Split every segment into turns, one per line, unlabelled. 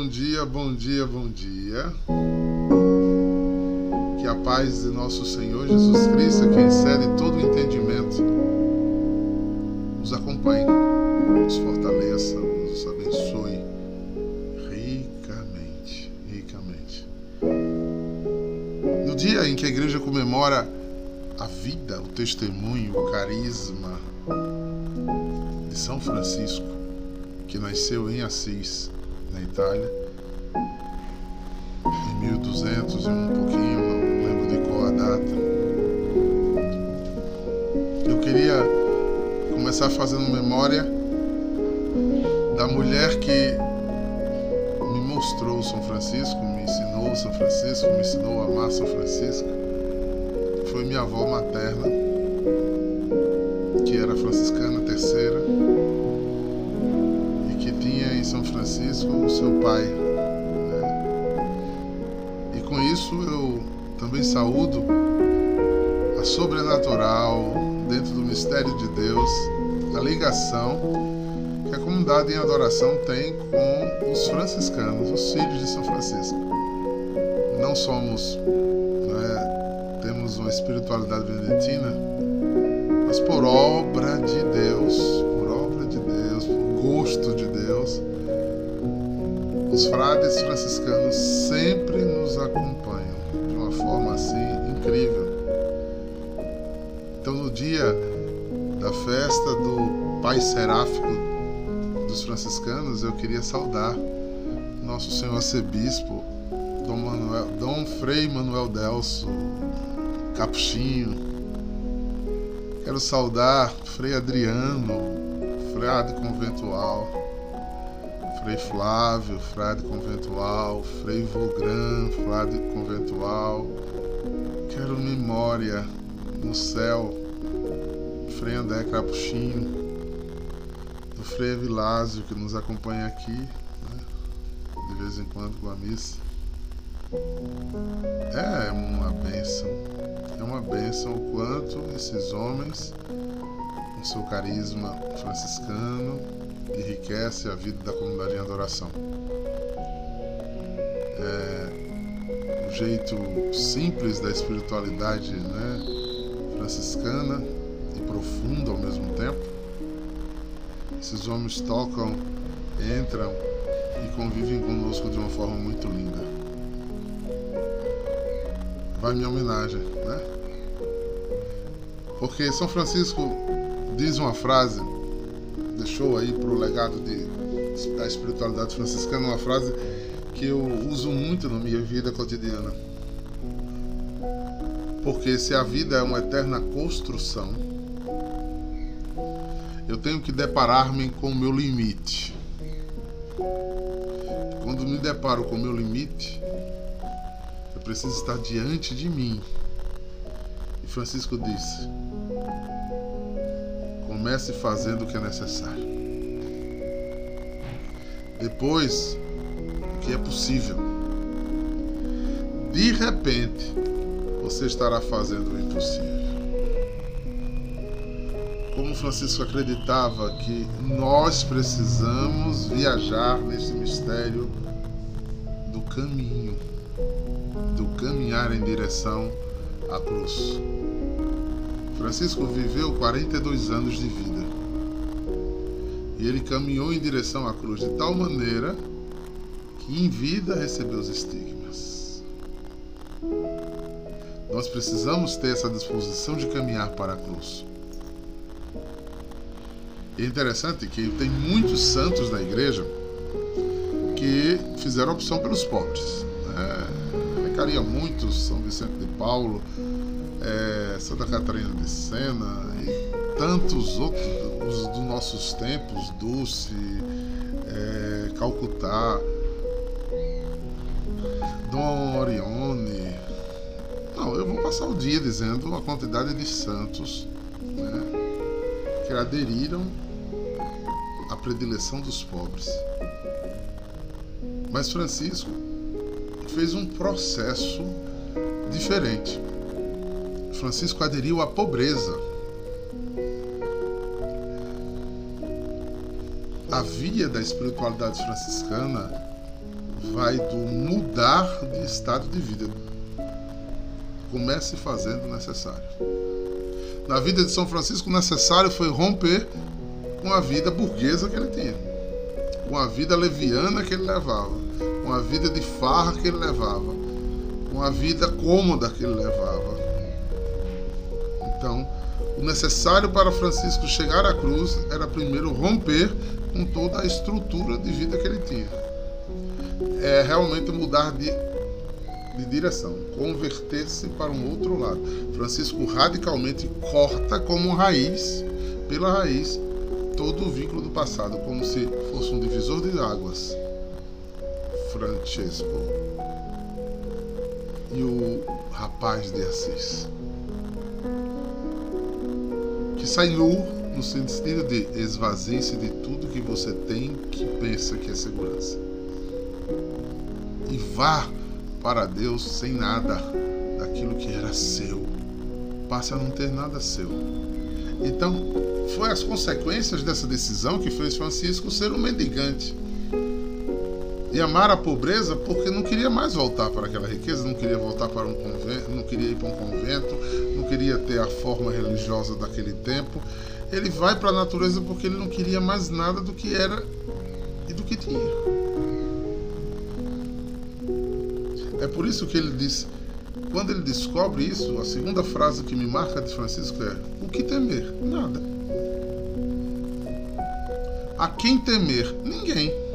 bom dia, bom dia, bom dia. Que a paz de nosso Senhor Jesus Cristo, que excede todo o entendimento, nos acompanhe, nos fortaleça, nos abençoe ricamente, ricamente. No dia em que a igreja comemora a vida, o testemunho, o carisma de São Francisco, que nasceu em Assis, na Itália, em 1200 e um pouquinho, não lembro de qual a data. Eu queria começar fazendo memória da mulher que me mostrou São Francisco, me ensinou São Francisco, me ensinou a amar São Francisco. Foi minha avó materna, que era franciscana terceira Francisco, o seu pai. Né? E com isso eu também saúdo a sobrenatural, dentro do mistério de Deus, a ligação que a comunidade em adoração tem com os franciscanos, os filhos de São Francisco. Não somos, né, temos uma espiritualidade beneditina, mas por obra de Deus, por obra de Deus, por gosto de Deus, os frades franciscanos sempre nos acompanham de uma forma assim incrível. Então, no dia da festa do Pai Seráfico dos franciscanos, eu queria saudar nosso Senhor Arcebispo, Dom, Manuel, Dom Frei Manuel Delso Capuchinho. Quero saudar Frei Adriano, frade conventual. Frei Flávio, frade conventual, Frei Vogran, frade conventual. Quero memória no céu, Frei André Capuchinho, do Frei Vilásio que nos acompanha aqui, né? de vez em quando com a missa. É uma bênção, é uma bênção o quanto esses homens, com seu carisma franciscano, enriquece a vida da comunidade em adoração. É, o jeito simples da espiritualidade né, franciscana e profunda ao mesmo tempo. Esses homens tocam, entram e convivem conosco de uma forma muito linda. Vai minha homenagem, né? Porque São Francisco diz uma frase deixou aí para o legado de, da espiritualidade franciscana uma frase que eu uso muito na minha vida cotidiana. Porque se a vida é uma eterna construção, eu tenho que deparar-me com o meu limite. Quando me deparo com o meu limite, eu preciso estar diante de mim. E Francisco disse: Comece fazendo o que é necessário. Depois, o que é possível. De repente, você estará fazendo o impossível. Como Francisco acreditava que nós precisamos viajar nesse mistério do caminho, do caminhar em direção à cruz. Francisco viveu 42 anos de vida. E ele caminhou em direção à cruz de tal maneira que em vida recebeu os estigmas. Nós precisamos ter essa disposição de caminhar para a cruz. É interessante que tem muitos santos da igreja que fizeram opção pelos pobres. Recaria muito São Vicente de Paulo, é, Santa Catarina de Sena e tantos outros os dos nossos tempos, Dulce, é, Calcutá, Dom Orione. Não, eu vou passar o dia dizendo a quantidade de santos né, que aderiram à predileção dos pobres. Mas Francisco fez um processo diferente. Francisco aderiu à pobreza. A via da espiritualidade franciscana vai do mudar de estado de vida. Comece fazendo o necessário. Na vida de São Francisco, o necessário foi romper com a vida burguesa que ele tinha, com a vida leviana que ele levava, com a vida de farra que ele levava, com a vida cômoda que ele levava. Então, o necessário para Francisco chegar à cruz era primeiro romper com toda a estrutura de vida que ele tinha. É realmente mudar de, de direção, converter-se para um outro lado. Francisco radicalmente corta como raiz, pela raiz, todo o vínculo do passado, como se fosse um divisor de águas. Francesco e o rapaz de Assis que sai nu no sentido de esvazie-se de tudo que você tem que pensa que é segurança. E vá para Deus sem nada daquilo que era seu. Passe a não ter nada seu. Então, foi as consequências dessa decisão que fez Francisco ser um mendigante e amar a pobreza porque não queria mais voltar para aquela riqueza, não queria voltar para um convento, não queria ir para um convento, não queria ter a forma religiosa daquele tempo. Ele vai para a natureza porque ele não queria mais nada do que era e do que tinha. É por isso que ele diz, quando ele descobre isso, a segunda frase que me marca de Francisco é: o que temer? Nada. A quem temer? Ninguém.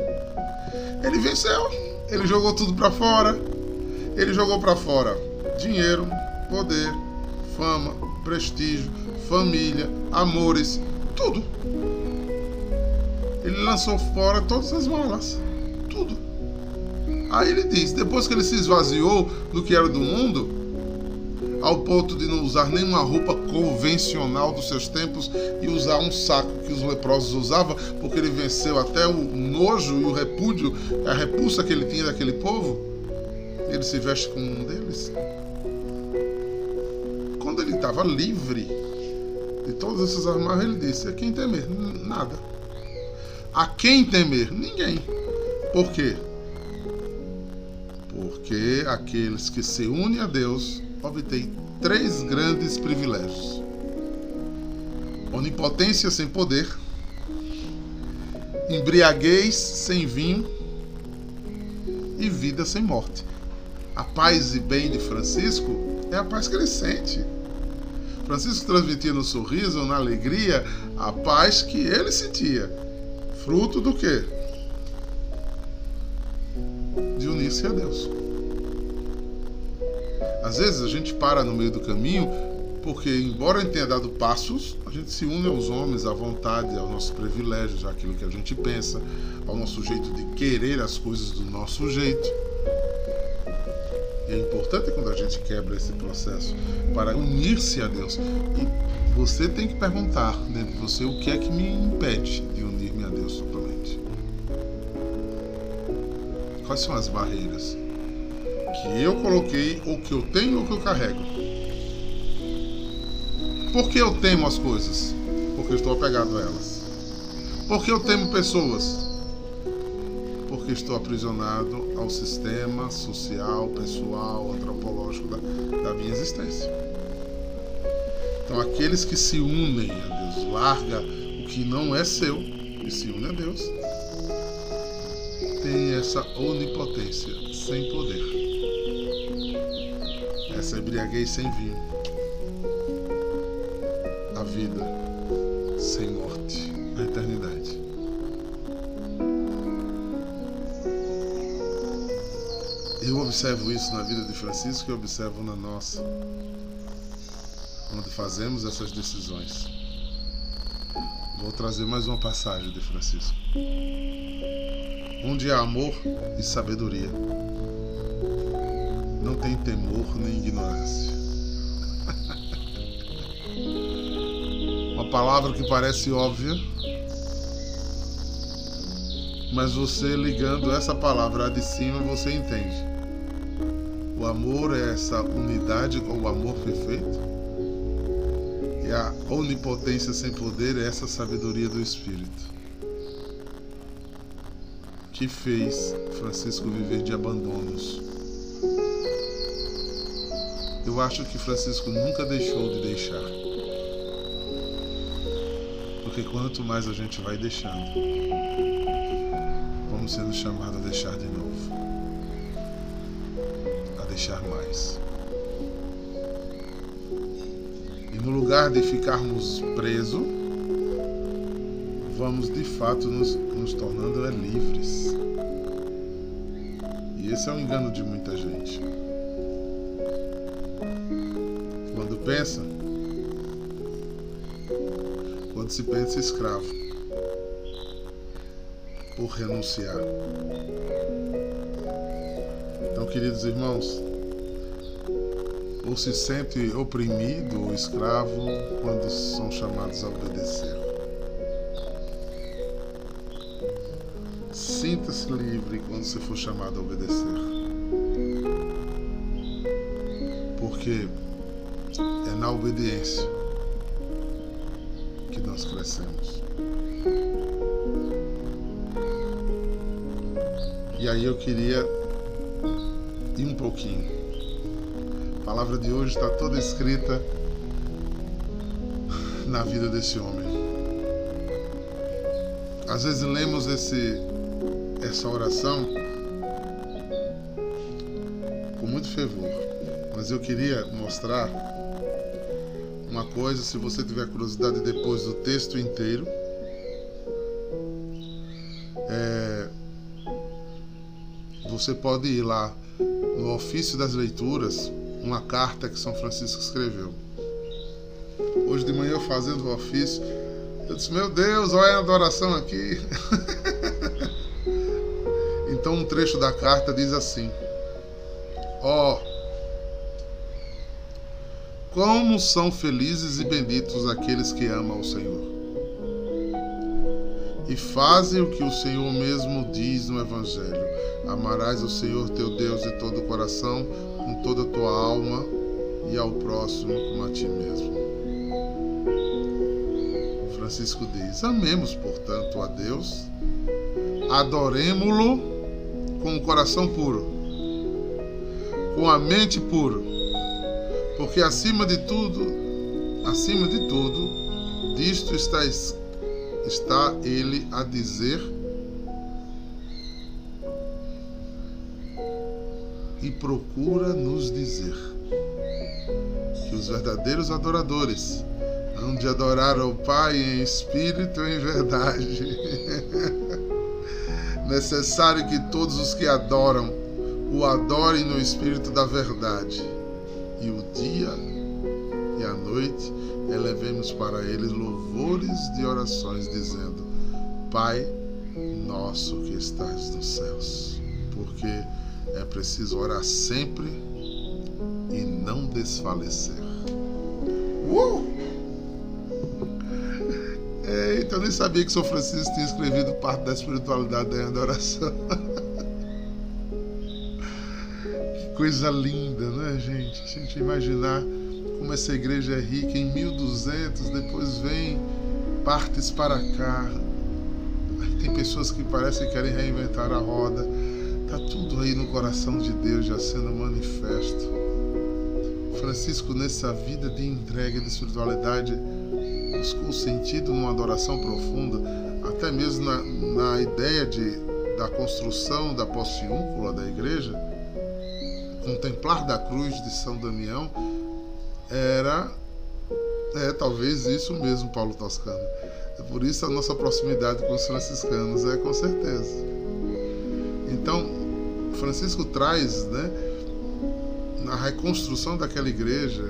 Ele venceu. Ele jogou tudo para fora. Ele jogou para fora dinheiro, poder, fama, prestígio, família, amores, tudo. Ele lançou fora todas as malas. Tudo. Aí ele diz: depois que ele se esvaziou do que era do mundo, ao ponto de não usar nenhuma roupa convencional dos seus tempos e usar um saco que os leprosos usavam, porque ele venceu até o nojo e o repúdio, a repulsa que ele tinha daquele povo. Ele se veste como um deles. Quando ele estava livre de todas essas amarras, ele disse: A quem temer? Nada. A quem temer? Ninguém. Por quê? Porque aqueles que se unem a Deus obtém três grandes privilégios: onipotência sem poder, embriaguez sem vinho e vida sem morte. A paz e bem de Francisco é a paz sente. Francisco transmitia no sorriso, na alegria, a paz que ele sentia. Fruto do quê? De unir-se a Deus. Às vezes a gente para no meio do caminho porque, embora ele tenha dado passos, a gente se une aos homens, à vontade, aos nossos privilégios, àquilo que a gente pensa, ao nosso jeito de querer as coisas do nosso jeito. E é importante quando a gente quebra esse processo para unir-se a Deus. E você tem que perguntar dentro de você o que é que me impede de unir-me a Deus totalmente. Quais são as barreiras? que eu coloquei, ou que eu tenho, ou que eu carrego. Por que eu temo as coisas? Porque eu estou apegado a elas. Por que eu temo pessoas? Porque estou aprisionado ao sistema social, pessoal, antropológico da, da minha existência. Então, aqueles que se unem a Deus, larga o que não é seu e se une a Deus, tem essa onipotência sem poder essa embriaguez sem vinho, vida sem morte, a eternidade. Eu observo isso na vida de Francisco e observo na nossa, quando fazemos essas decisões. Vou trazer mais uma passagem de Francisco. Onde há amor e sabedoria não tem temor nem ignorância. Uma palavra que parece óbvia, mas você ligando essa palavra de cima, você entende. O amor é essa unidade com o amor perfeito. E a onipotência sem poder é essa sabedoria do Espírito. que fez Francisco viver de abandonos. Eu acho que Francisco nunca deixou de deixar. Porque quanto mais a gente vai deixando, vamos sendo chamados a deixar de novo. A deixar mais. E no lugar de ficarmos presos, vamos de fato nos, nos tornando é, livres. E esse é o engano de muita gente. Quando pensa, quando se escravo, por renunciar. Então, queridos irmãos, ou se sente oprimido ou escravo quando são chamados a obedecer. Sinta-se livre quando você for chamado a obedecer. Porque é na obediência nós crescemos. E aí eu queria ir um pouquinho. A palavra de hoje está toda escrita na vida desse homem. Às vezes lemos esse essa oração com muito fervor, mas eu queria mostrar coisa, se você tiver curiosidade depois do texto inteiro, é, você pode ir lá no ofício das leituras, uma carta que São Francisco escreveu. Hoje de manhã eu fazendo o ofício, eu disse, meu Deus, olha a adoração aqui. Então, um trecho da carta diz assim: Ó, oh, como são felizes e benditos aqueles que amam o Senhor e fazem o que o Senhor mesmo diz no Evangelho: Amarás o Senhor teu Deus de todo o coração, com toda a tua alma e ao próximo como a ti mesmo. Francisco diz: Amemos, portanto, a Deus, adoremo-lo com o coração puro, com a mente pura, porque acima de tudo, acima de tudo, disto está, está ele a dizer e procura nos dizer que os verdadeiros adoradores hão de adorar ao Pai em espírito e em verdade. necessário que todos os que adoram o adorem no espírito da verdade. E o dia e a noite elevemos para eles louvores de orações, dizendo: Pai nosso que estás nos céus. Porque é preciso orar sempre e não desfalecer. Uh! Eita, eu nem sabia que São Francisco tinha escrevido parte da espiritualidade da adoração. coisa linda, né, gente? A gente imaginar como essa igreja é rica em 1200, depois vem partes para cá. Tem pessoas que parecem que querem reinventar a roda. Tá tudo aí no coração de Deus já sendo manifesto. Francisco, nessa vida de entrega de espiritualidade, buscou sentido numa adoração profunda, até mesmo na, na ideia de, da construção da postiúncula da igreja, contemplar da cruz de São Damião, era é talvez isso mesmo, Paulo Toscano. É por isso a nossa proximidade com os franciscanos, é com certeza. Então, Francisco traz, né, na reconstrução daquela igreja,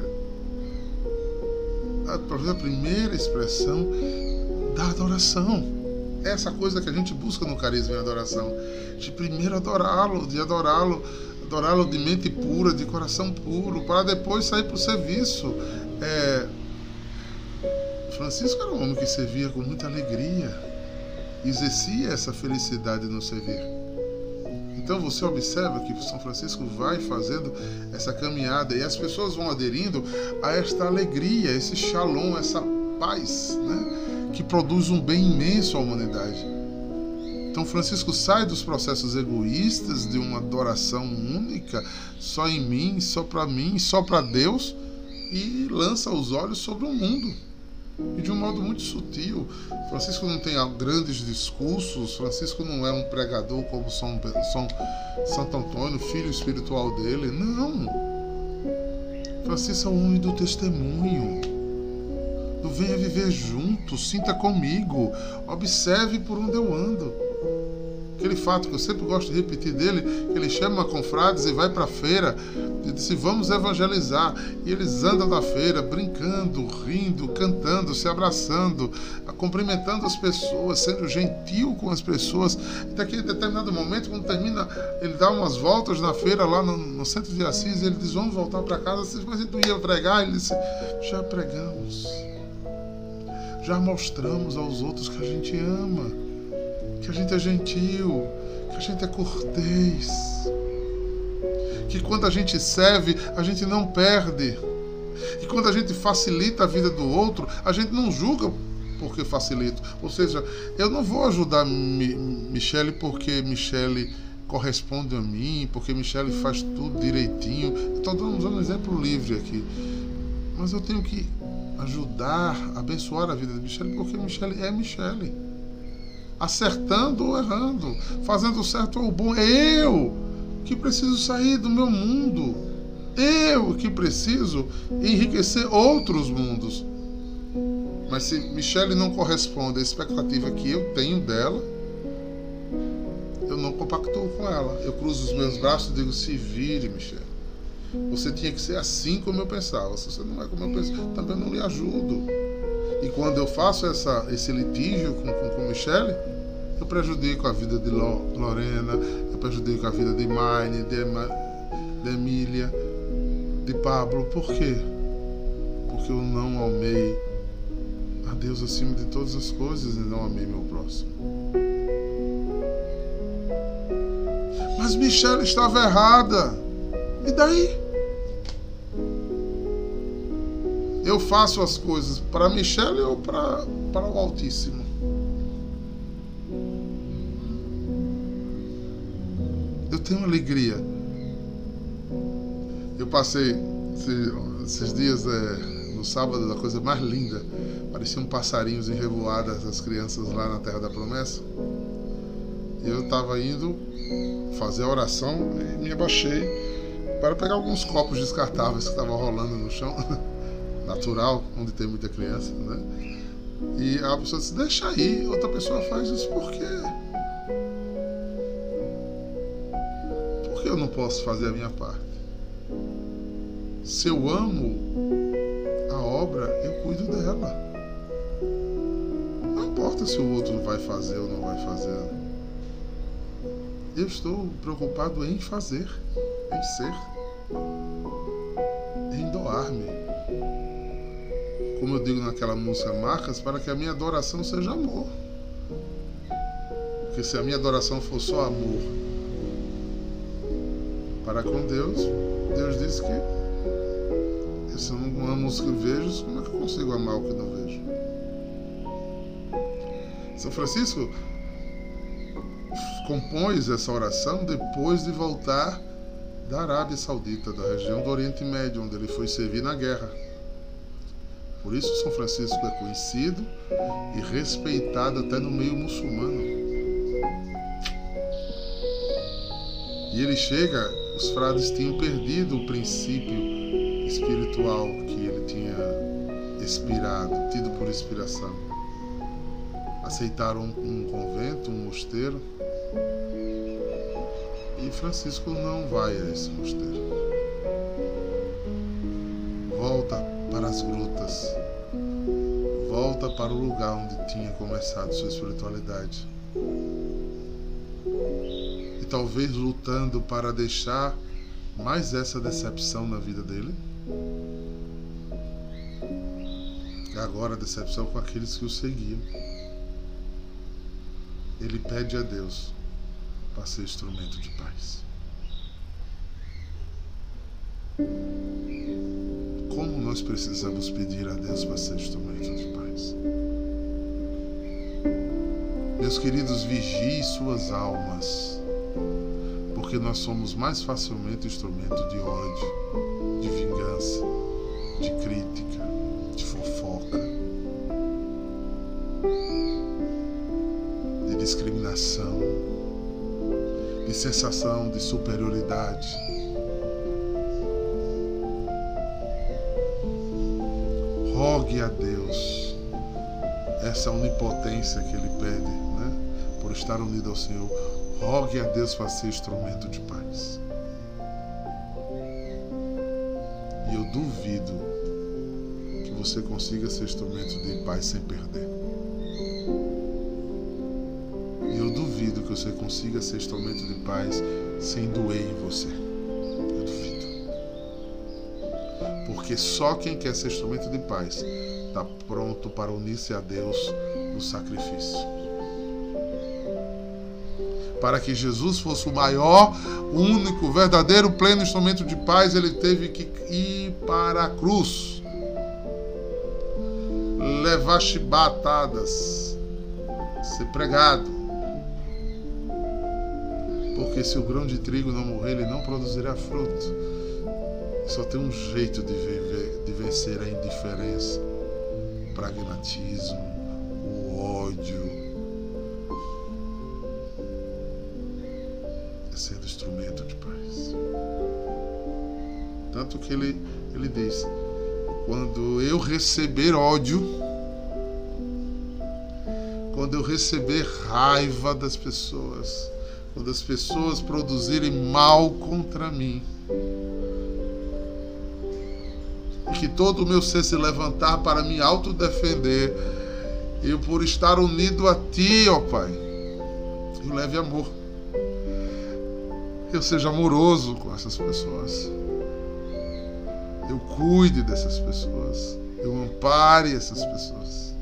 a primeira expressão da adoração. Essa coisa que a gente busca no carisma e adoração. De primeiro adorá-lo, de adorá-lo, adorá-lo de mente pura, de coração puro, para depois sair para o serviço. É... Francisco era um homem que servia com muita alegria, exercia essa felicidade no servir. Então você observa que São Francisco vai fazendo essa caminhada e as pessoas vão aderindo a esta alegria, esse shalom, essa paz, né? que produz um bem imenso à humanidade. Então Francisco sai dos processos egoístas de uma adoração única, só em mim, só para mim, só para Deus, e lança os olhos sobre o mundo. E de um modo muito sutil. Francisco não tem grandes discursos, Francisco não é um pregador como São, São Santo Antônio, filho espiritual dele. Não. Francisco é o homem do testemunho. Venha viver junto, sinta comigo, observe por onde eu ando. Aquele fato que eu sempre gosto de repetir dele, que ele chama confrades e vai para a feira e disse: Vamos evangelizar. E eles andam na feira, brincando, rindo, cantando, se abraçando, cumprimentando as pessoas, sendo gentil com as pessoas. Até que em determinado momento, quando termina, ele dá umas voltas na feira lá no, no centro de Assis, e ele diz: Vamos voltar para casa. Mas ele não ia pregar? Ele disse: Já pregamos. Já mostramos aos outros que a gente ama que a gente é gentil, que a gente é cortês, que quando a gente serve, a gente não perde. E quando a gente facilita a vida do outro, a gente não julga porque facilito. Ou seja, eu não vou ajudar Mi Michele porque Michele corresponde a mim, porque Michele faz tudo direitinho. Estou dando um exemplo livre aqui. Mas eu tenho que ajudar, abençoar a vida de Michele, porque Michele é Michele acertando ou errando, fazendo o certo ou o bom. É eu que preciso sair do meu mundo. Eu que preciso enriquecer outros mundos. Mas se Michelle não corresponde à expectativa que eu tenho dela, eu não compactuo com ela. Eu cruzo os meus braços e digo: se vire, Michelle. Você tinha que ser assim como eu pensava. Se você não é como eu penso, também não lhe ajudo. E quando eu faço essa, esse litígio com, com, com Michele, eu prejudico a vida de Lorena, eu prejudico a vida de Maine, de, de Emília, de Pablo. Por quê? Porque eu não amei a Deus acima de todas as coisas e não amei meu próximo. Mas Michelle estava errada. E daí? Eu faço as coisas para Michelle ou para, para o Altíssimo? tenho alegria. Eu passei esses dias é, no sábado, a coisa mais linda. Pareciam passarinhos em revoadas as crianças lá na Terra da Promessa. E eu estava indo fazer a oração e me abaixei para pegar alguns copos descartáveis que estavam rolando no chão, natural, onde tem muita criança, né? E a pessoa disse: Deixa aí, outra pessoa faz isso por quê? que eu não posso fazer a minha parte? Se eu amo a obra, eu cuido dela. Não importa se o outro vai fazer ou não vai fazer. Eu estou preocupado em fazer, em ser, em doar-me. Como eu digo naquela música Marcas, para que a minha adoração seja amor. Porque se a minha adoração for só amor, para com Deus, Deus disse que se eu não amo os que vejo, como é que eu consigo amar o que não vejo? São Francisco compôs essa oração depois de voltar da Arábia Saudita, da região do Oriente Médio, onde ele foi servir na guerra. Por isso São Francisco é conhecido e respeitado até no meio muçulmano. E ele chega os frades tinham perdido o princípio espiritual que ele tinha expirado, tido por inspiração. Aceitaram um convento, um mosteiro, e Francisco não vai a esse mosteiro. Para as grutas, volta para o lugar onde tinha começado sua espiritualidade e talvez lutando para deixar mais essa decepção na vida dele. E agora decepção com aqueles que o seguiam. Ele pede a Deus para ser instrumento de paz. Nós precisamos pedir a Deus para ser instrumento de paz? Meus queridos, vigie suas almas, porque nós somos mais facilmente instrumento de ódio, de vingança, de crítica, de fofoca, de discriminação, de sensação de superioridade. Rogue a Deus essa onipotência que Ele pede por estar unido ao Senhor, rogue a Deus para ser instrumento de paz. E eu duvido que você consiga ser instrumento de paz sem perder. E eu duvido que você consiga ser instrumento de paz sem doer em você. Porque só quem quer ser instrumento de paz está pronto para unir-se a Deus no sacrifício para que Jesus fosse o maior, único, verdadeiro, pleno instrumento de paz, ele teve que ir para a cruz, levar chibatadas, ser pregado. Porque se o grão de trigo não morrer, ele não produzirá fruto. Só tem um jeito de, viver, de vencer a indiferença, o pragmatismo, o ódio, sendo instrumento de paz. Tanto que ele, ele diz: quando eu receber ódio, quando eu receber raiva das pessoas, quando as pessoas produzirem mal contra mim, que todo o meu ser se levantar para me autodefender, eu por estar unido a Ti, ó Pai, eu leve amor eu seja amoroso com essas pessoas. Eu cuide dessas pessoas. Eu ampare essas pessoas.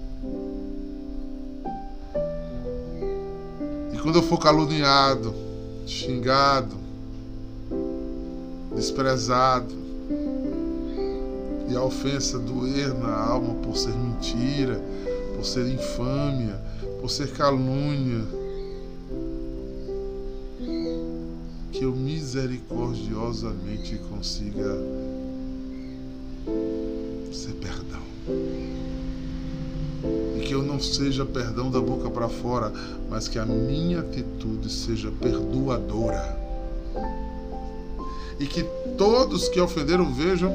E quando eu for caluniado, xingado, desprezado, e a ofensa doer na alma por ser mentira, por ser infâmia, por ser calúnia, que eu misericordiosamente consiga ser perdão. E que eu não seja perdão da boca para fora, mas que a minha atitude seja perdoadora. E que todos que ofenderam vejam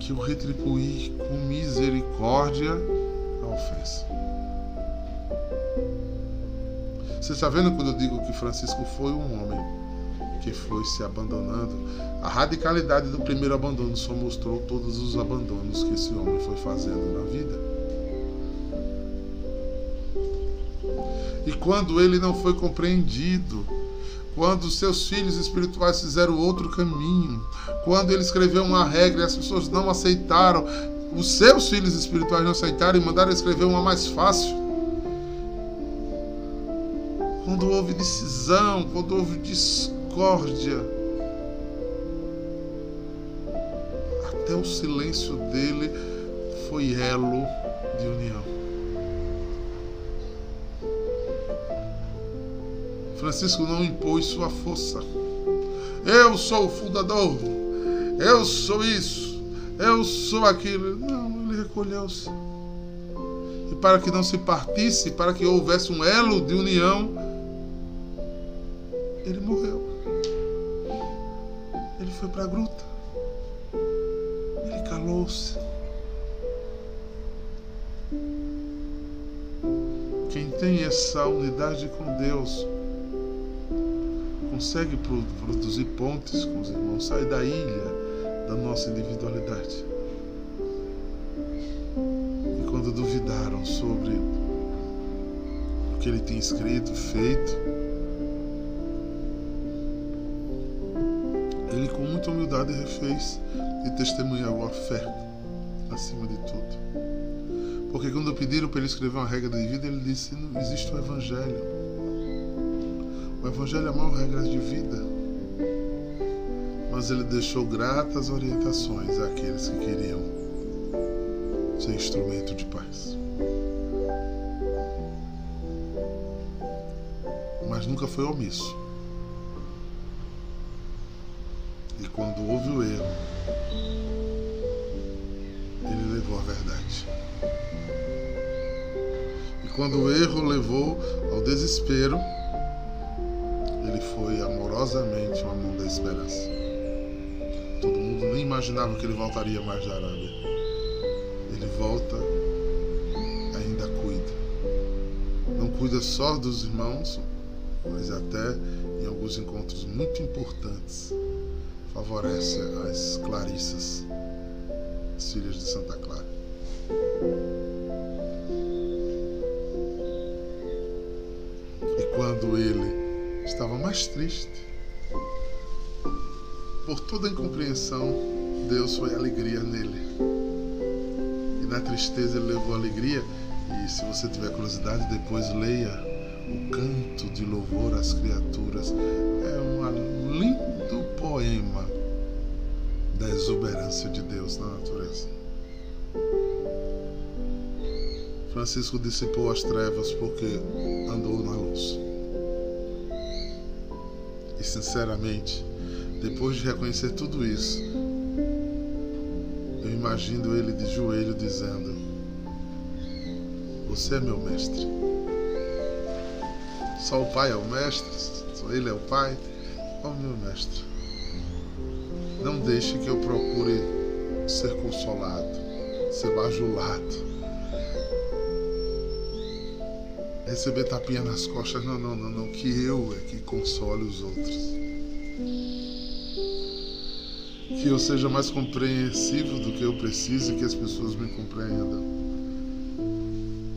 que eu retribuí com misericórdia a ofensa. Você está vendo quando eu digo que Francisco foi um homem que foi se abandonando, a radicalidade do primeiro abandono só mostrou todos os abandonos que esse homem foi fazendo na vida. E quando ele não foi compreendido, quando seus filhos espirituais fizeram outro caminho, quando ele escreveu uma regra e as pessoas não aceitaram, os seus filhos espirituais não aceitaram e mandaram escrever uma mais fácil. Quando houve decisão, quando houve discórdia. Até o silêncio dele foi elo de união. Francisco não impôs sua força. Eu sou o fundador. Eu sou isso. Eu sou aquilo. Não, ele recolheu-se. E para que não se partisse, para que houvesse um elo de união, ele morreu foi para a gruta. Ele calou-se. Quem tem essa unidade com Deus consegue produzir pontes com os irmãos, sai da ilha da nossa individualidade. E quando duvidaram sobre o que ele tinha escrito, feito, Ele com muita humildade refez e testemunhou a fé acima de tudo. Porque quando pediram para ele escrever uma regra de vida, ele disse: não existe o Evangelho. O Evangelho é a maior regra de vida. Mas ele deixou gratas orientações àqueles que queriam ser instrumento de paz. mas nunca foi omisso. E quando houve o erro, ele levou a verdade. E quando o erro levou ao desespero, foi amorosamente uma mão da esperança. Todo mundo nem imaginava que ele voltaria mais da Arábia. Ele volta, ainda cuida. Não cuida só dos irmãos, mas até em alguns encontros muito importantes favorece as Clarissas, as filhas de Santa Clara. Estava mais triste, por toda a incompreensão, Deus foi alegria nele. E na tristeza ele levou alegria. E se você tiver curiosidade, depois leia o canto de louvor às criaturas. É um lindo poema da exuberância de Deus na natureza. Francisco dissipou as trevas porque andou na luz. E sinceramente, depois de reconhecer tudo isso, eu imagino ele de joelho dizendo: Você é meu mestre. Só o Pai é o mestre, só Ele é o Pai. Ó oh, meu mestre, não deixe que eu procure ser consolado, ser bajulado, receber tapinha nas costas. Não, não, não, não. Que eu é que console os outros. Que eu seja mais compreensivo do que eu preciso e que as pessoas me compreendam.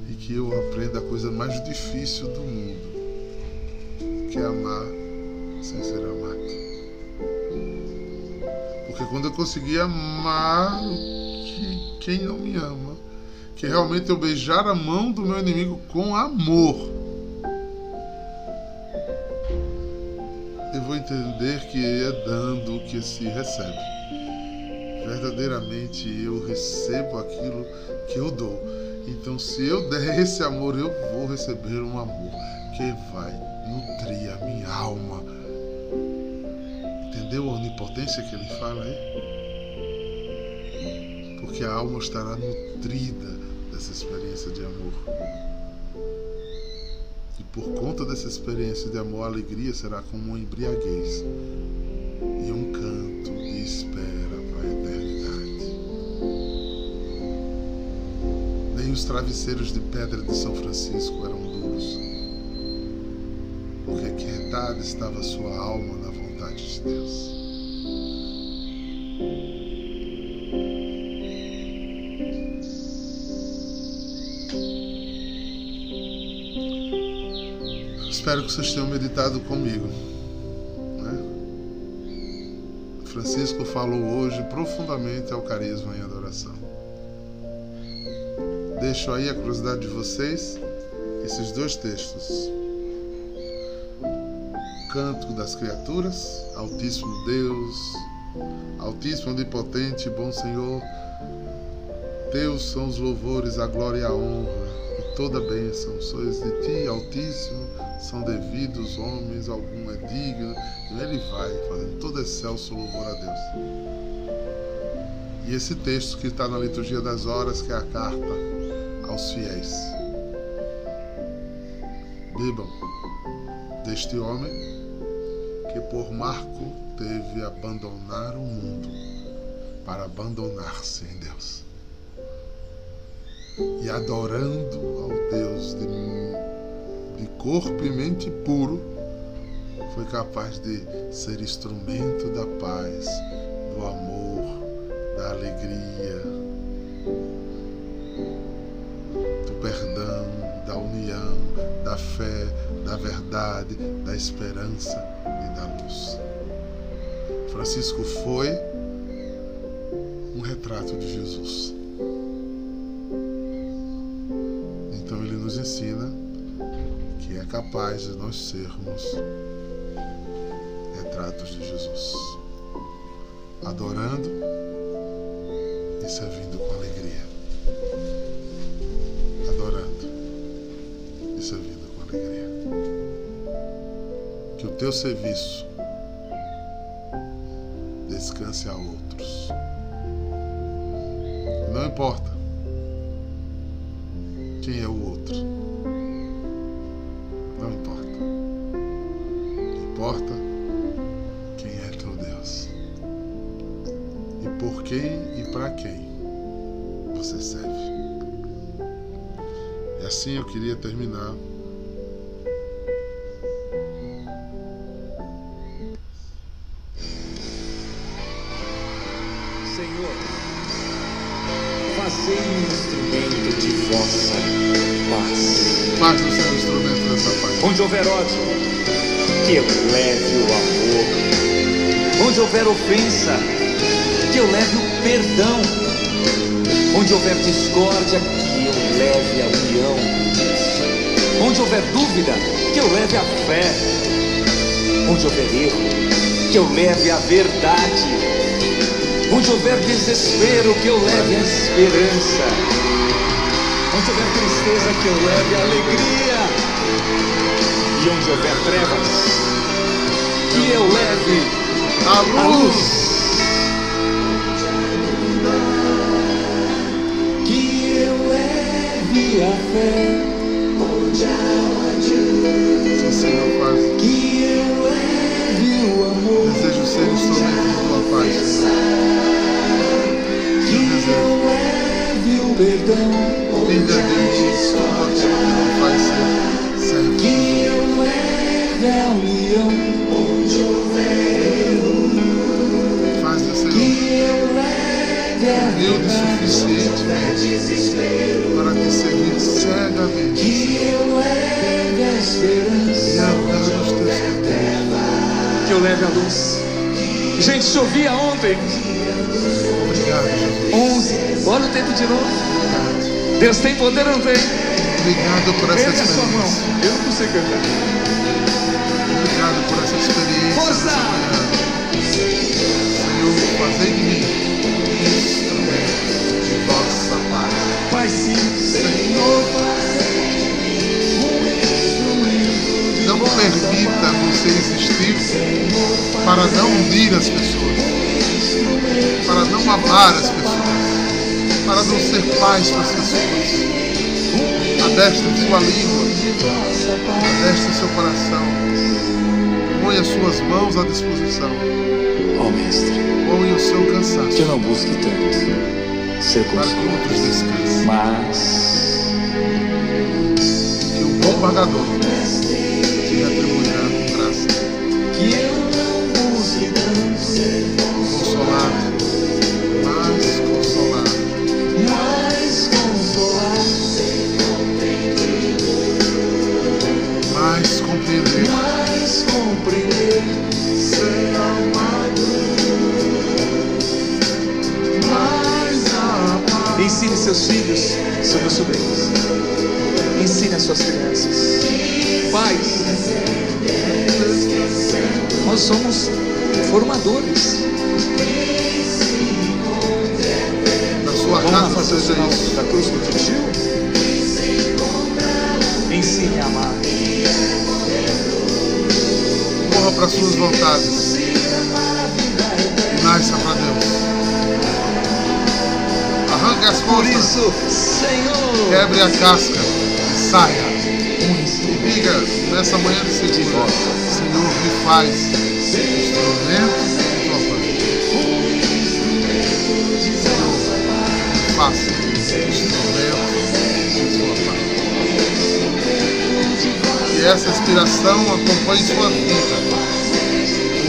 E que eu aprenda a coisa mais difícil do mundo, que é amar sem ser amado. Porque quando eu conseguir amar que quem não me ama, que realmente eu beijar a mão do meu inimigo com amor, eu vou entender que é dando que se recebe. Verdadeiramente eu recebo aquilo que eu dou. Então, se eu der esse amor, eu vou receber um amor que vai nutrir a minha alma Entendeu a onipotência que ele fala aí? Porque a alma estará nutrida dessa experiência de amor. E por conta dessa experiência de amor, a alegria será como uma embriaguez e um canto de espera para a eternidade. Nem os travesseiros de pedra de São Francisco eram duros, porque aquietada estava sua alma na vontade de Deus. Espero que vocês tenham meditado comigo. Né? Francisco falou hoje profundamente ao carisma e adoração. Deixo aí a curiosidade de vocês, esses dois textos canto das criaturas, Altíssimo Deus, Altíssimo Onipotente, Bom Senhor, Teus são os louvores, a glória e a honra, e toda bênção. Sois de Ti, Altíssimo, são devidos homens, algum é digno. E ele vai fazendo todo excelso louvor a Deus. E esse texto que está na liturgia das horas, que é a carta aos fiéis. Bebam deste homem que por Marco teve abandonar o mundo para abandonar-se em Deus. E adorando ao Deus de, de corpo e mente puro, foi capaz de ser instrumento da paz, do amor, da alegria, do perdão, da união, da fé, da verdade, da esperança Francisco foi um retrato de Jesus. Então ele nos ensina capaz de nós sermos retratos de Jesus, adorando e servindo com alegria. Adorando e servindo com alegria. teu serviço, Importa quem é teu Deus. E por quem e para quem você serve. E assim eu queria terminar
Senhor, fazei um instrumento de vossa paz.
Faz o seu instrumento dessa paz.
Onde houver ódio, que eu leve o amor. Onde houver ofensa, que eu leve o perdão. Onde houver discórdia, que eu leve a união. Onde houver dúvida, que eu leve a fé. Onde houver erro, que eu leve a verdade. Onde houver desespero, que eu leve a esperança. Onde houver tristeza, que eu leve a alegria. Onde houver trevas, que eu leve
A
a
luz.
Cantar.
Obrigado por essa experiência.
Força!
nessa manhã. Senhor, fazei de mim instrumento de vossa paz.
Pai, sim.
Senhor, não permita você existir para não unir as pessoas, para não amar as pessoas, para não ser paz para as pessoas. Adestre sua língua, adestre seu coração, ponha suas mãos à disposição,
Ó Mestre,
ponha o seu
que eu
cansaço
não busque tanto ser
para que outros
consolado,
descansem.
mas
Que o bom pagador
seus filhos, seus sobrinhos. Ensine as suas crianças. Pais, nós somos formadores.
Na sua
Vamos
casa
fazer o sinal da cruz do tio? Ensine a amar.
Morra para suas vontades nasça para Deus. As
Por
forças,
isso, Senhor,
quebre a casca saia. E diga nessa manhã de segunda, Senhor, me faz instrumento de tua paz. Senhor, me faça instrumento de tua paz. Que essa inspiração acompanhe sua vida,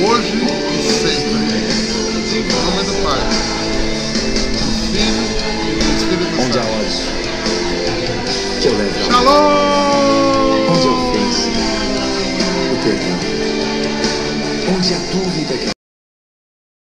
hoje e sempre. Em nome do Pai,
onde há ódio, que eu leve
Shalom!
Onde há ofensa, o perdão. Onde há dúvida,